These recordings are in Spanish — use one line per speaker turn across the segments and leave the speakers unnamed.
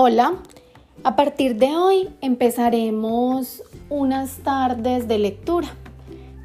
Hola, a partir de hoy empezaremos unas tardes de lectura.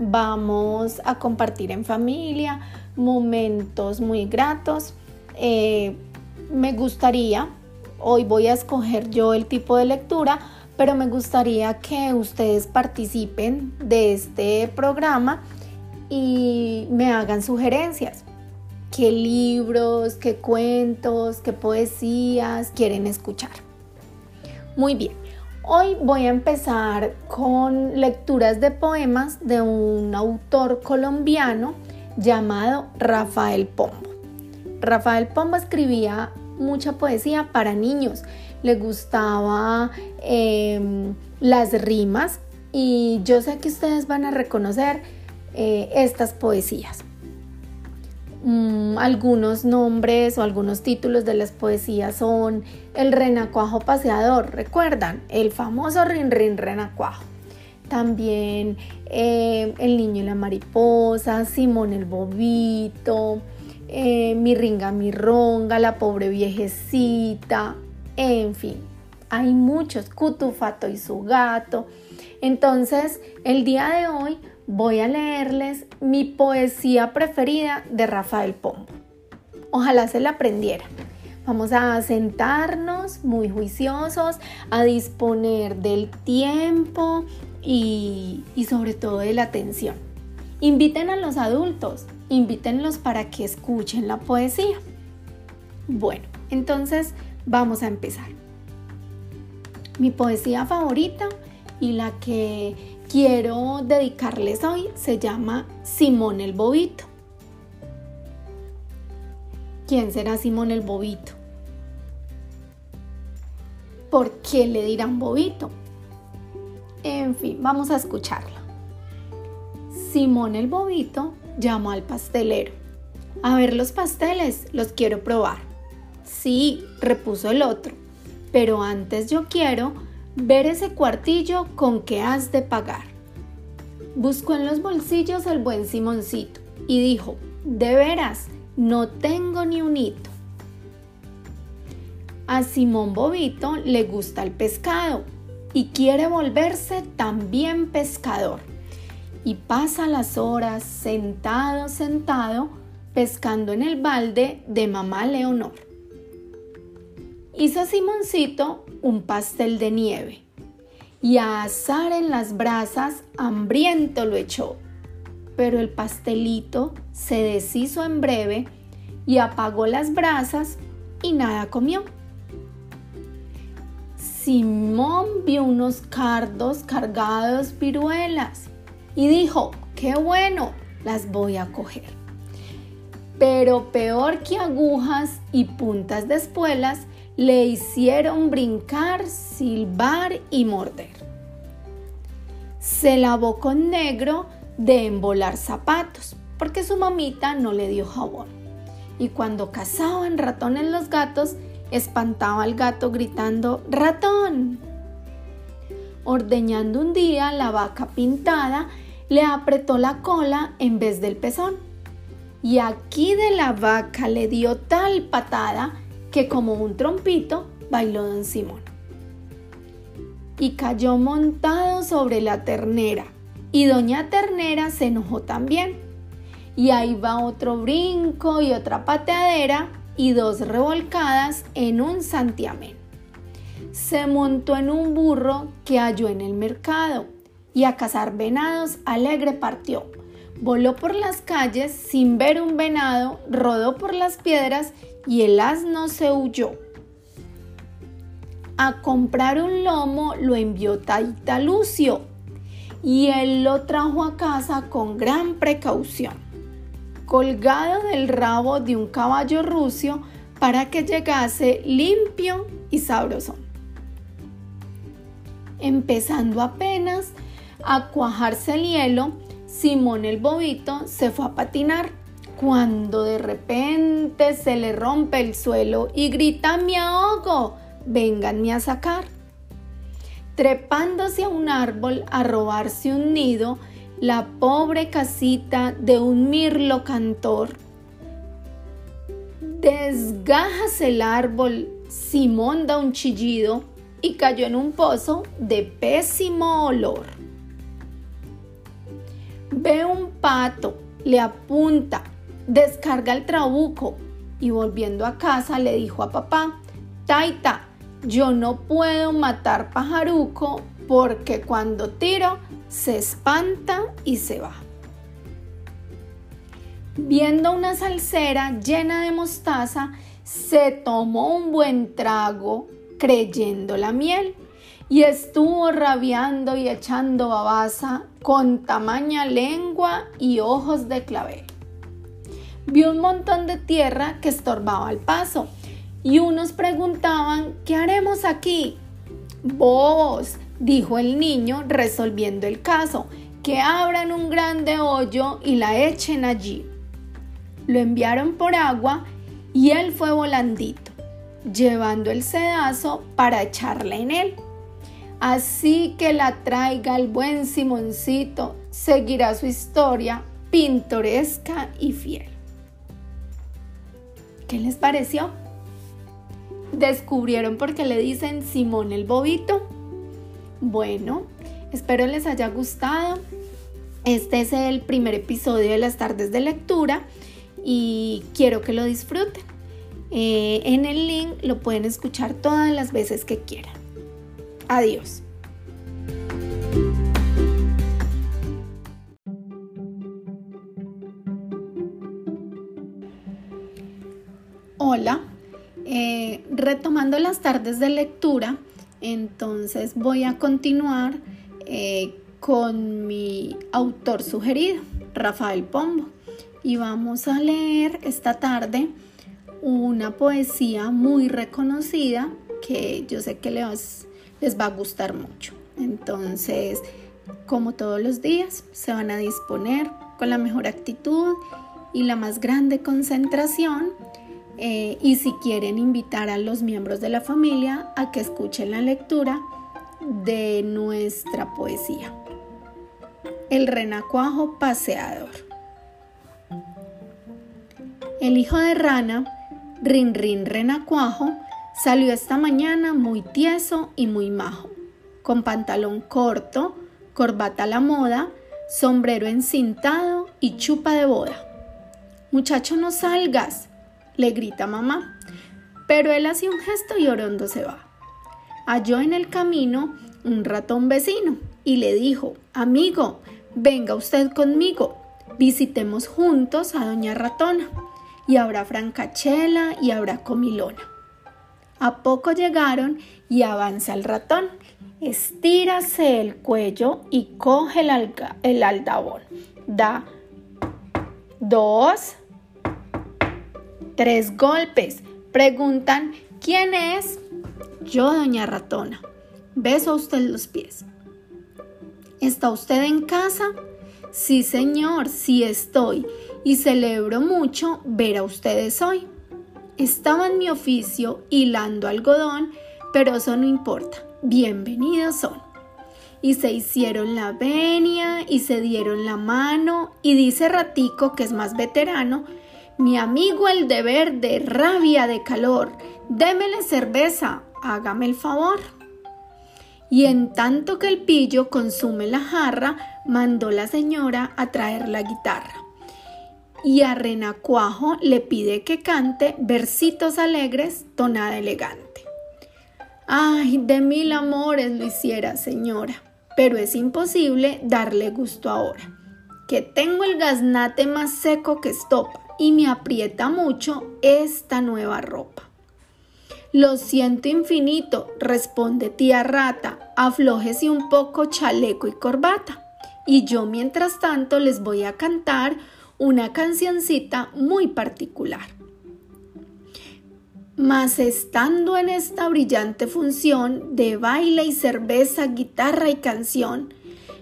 Vamos a compartir en familia momentos muy gratos. Eh, me gustaría, hoy voy a escoger yo el tipo de lectura, pero me gustaría que ustedes participen de este programa y me hagan sugerencias qué libros, qué cuentos, qué poesías quieren escuchar. Muy bien, hoy voy a empezar con lecturas de poemas de un autor colombiano llamado Rafael Pombo. Rafael Pombo escribía mucha poesía para niños, le gustaba em, las rimas y yo sé que ustedes van a reconocer eh, estas poesías. Mm, algunos nombres o algunos títulos de las poesías son El renacuajo paseador, recuerdan, el famoso Rin Rin renacuajo. También eh, El niño y la mariposa, Simón el bobito, eh, Mi ringa La pobre viejecita, en fin, hay muchos, Cutufato y su gato. Entonces, el día de hoy voy a leerles mi poesía preferida de Rafael Pombo. Ojalá se la aprendiera. Vamos a sentarnos muy juiciosos, a disponer del tiempo y, sobre todo de la atención. Inviten a los adultos, invítenlos para que escuchen la poesía. Bueno, entonces vamos a empezar. Mi poesía favorita y la que quiero dedicarles hoy se llama Simón el Bobito. ¿Quién será Simón el Bobito? ¿Por qué le dirán Bobito? En fin, vamos a escucharla. Simón el Bobito llamó al pastelero. A ver los pasteles, los quiero probar. Sí, repuso el otro, pero antes yo quiero ver ese cuartillo con que has de pagar. Buscó en los bolsillos al buen Simoncito y dijo, de veras, no tengo ni un hito. A Simón Bobito le gusta el pescado y quiere volverse también pescador. Y pasa las horas sentado, sentado, pescando en el balde de mamá Leonor. Hizo Simoncito un pastel de nieve y a asar en las brasas hambriento lo echó. Pero el pastelito se deshizo en breve y apagó las brasas y nada comió. Simón vio unos cardos cargados viruelas y dijo, qué bueno, las voy a coger. Pero peor que agujas y puntas de espuelas, le hicieron brincar, silbar y morder. Se lavó con negro de embolar zapatos, porque su mamita no le dio jabón. Y cuando cazaban ratones los gatos, espantaba al gato gritando ¡Ratón! Ordeñando un día la vaca pintada, le apretó la cola en vez del pezón. Y aquí de la vaca le dio tal patada que como un trompito bailó don Simón. Y cayó montado sobre la ternera, y doña Ternera se enojó también. Y ahí va otro brinco y otra pateadera y dos revolcadas en un santiamén. Se montó en un burro que halló en el mercado y a cazar venados alegre partió. Voló por las calles sin ver un venado, rodó por las piedras y el asno se huyó. A comprar un lomo lo envió Taita Lucio y él lo trajo a casa con gran precaución, colgado del rabo de un caballo rucio para que llegase limpio y sabroso. Empezando apenas a cuajarse el hielo, Simón el bobito se fue a patinar cuando de repente se le rompe el suelo y grita me ahogo, vénganme a sacar. Trepándose a un árbol a robarse un nido, la pobre casita de un mirlo cantor. Desgajas el árbol Simón da un chillido y cayó en un pozo de pésimo olor. Ve un pato, le apunta, descarga el trabuco y volviendo a casa le dijo a papá, Taita, yo no puedo matar pajaruco porque cuando tiro se espanta y se va. Viendo una salsera llena de mostaza, se tomó un buen trago creyendo la miel y estuvo rabiando y echando babasa con tamaña lengua y ojos de clavel. Vio un montón de tierra que estorbaba el paso y unos preguntaban, ¿qué haremos aquí? Vos, dijo el niño resolviendo el caso, que abran un grande hoyo y la echen allí. Lo enviaron por agua y él fue volandito, llevando el sedazo para echarla en él. Así que la traiga el buen Simoncito, seguirá su historia pintoresca y fiel. ¿Qué les pareció? ¿Descubrieron por qué le dicen Simón el Bobito? Bueno, espero les haya gustado. Este es el primer episodio de las tardes de lectura y quiero que lo disfruten. Eh, en el link lo pueden escuchar todas las veces que quieran. Adiós. Hola, eh, retomando las tardes de lectura, entonces voy a continuar eh, con mi autor sugerido, Rafael Pombo, y vamos a leer esta tarde una poesía muy reconocida que yo sé que les, les va a gustar mucho. Entonces, como todos los días, se van a disponer con la mejor actitud y la más grande concentración eh, y si quieren invitar a los miembros de la familia a que escuchen la lectura de nuestra poesía. El renacuajo paseador. El hijo de rana, Rin Rin Renacuajo, salió esta mañana muy tieso y muy majo, con pantalón corto, corbata a la moda, sombrero encintado y chupa de boda. Muchacho, no salgas, le grita mamá. Pero él hace un gesto y Orondo se va. Halló en el camino un ratón vecino y le dijo, amigo, venga usted conmigo, visitemos juntos a doña ratona y habrá francachela y habrá comilona. A poco llegaron y avanza el ratón. Estírase el cuello y coge el, el aldabón. Da dos, Tres golpes. Preguntan, ¿quién es? Yo, doña ratona. Beso a usted los pies. ¿Está usted en casa? Sí, señor, sí estoy y celebro mucho ver a ustedes hoy. Estaba en mi oficio hilando algodón, pero eso no importa. Bienvenidos son. Y se hicieron la venia y se dieron la mano y dice Ratico, que es más veterano, mi amigo el deber de rabia de calor, démele cerveza, hágame el favor. Y en tanto que el pillo consume la jarra, mandó la señora a traer la guitarra. Y a Renacuajo le pide que cante versitos alegres, tonada elegante. Ay, de mil amores lo hiciera, señora, pero es imposible darle gusto ahora, que tengo el gaznate más seco que estopa y me aprieta mucho esta nueva ropa. Lo siento infinito, responde tía rata, aflójese un poco chaleco y corbata. Y yo mientras tanto les voy a cantar una cancioncita muy particular. Mas estando en esta brillante función de baile y cerveza, guitarra y canción,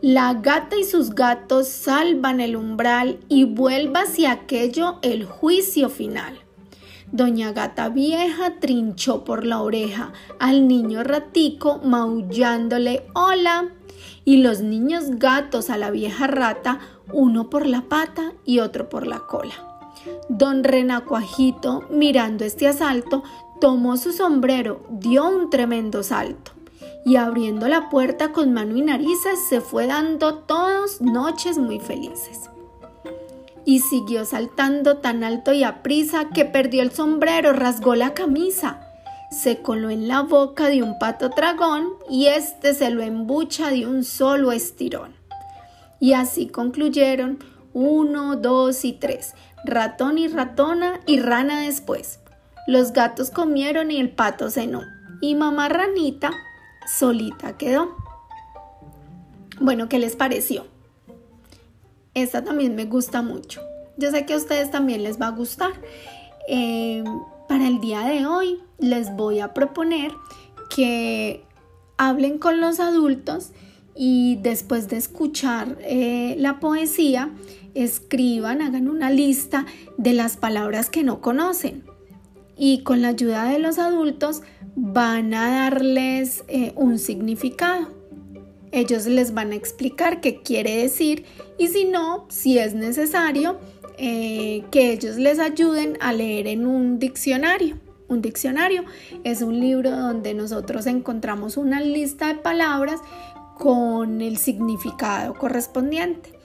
la gata y sus gatos salvan el umbral y vuelva hacia aquello el juicio final. Doña Gata Vieja trinchó por la oreja al niño ratico maullándole hola y los niños gatos a la vieja rata, uno por la pata y otro por la cola. Don Renacuajito, mirando este asalto, tomó su sombrero, dio un tremendo salto y abriendo la puerta con mano y narices se fue dando todos noches muy felices. Y siguió saltando tan alto y a prisa que perdió el sombrero, rasgó la camisa, se coló en la boca de un pato dragón y éste se lo embucha de un solo estirón. Y así concluyeron uno, dos y tres, ratón y ratona y rana después. Los gatos comieron y el pato cenó. Y mamá ranita solita quedó. Bueno, ¿qué les pareció? Esta también me gusta mucho. Yo sé que a ustedes también les va a gustar. Eh, para el día de hoy les voy a proponer que hablen con los adultos y después de escuchar eh, la poesía, escriban, hagan una lista de las palabras que no conocen. Y con la ayuda de los adultos van a darles eh, un significado. Ellos les van a explicar qué quiere decir y si no, si es necesario, eh, que ellos les ayuden a leer en un diccionario. Un diccionario es un libro donde nosotros encontramos una lista de palabras con el significado correspondiente.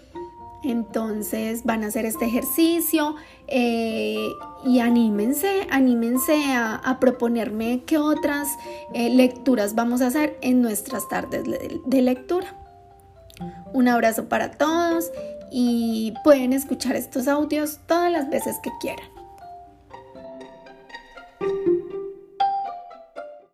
Entonces van a hacer este ejercicio eh, y anímense, anímense a, proponerme qué otras eh, lecturas vamos a hacer en nuestras tardes de lectura. Un abrazo para todos y pueden escuchar estos audios todas las veces que quieran.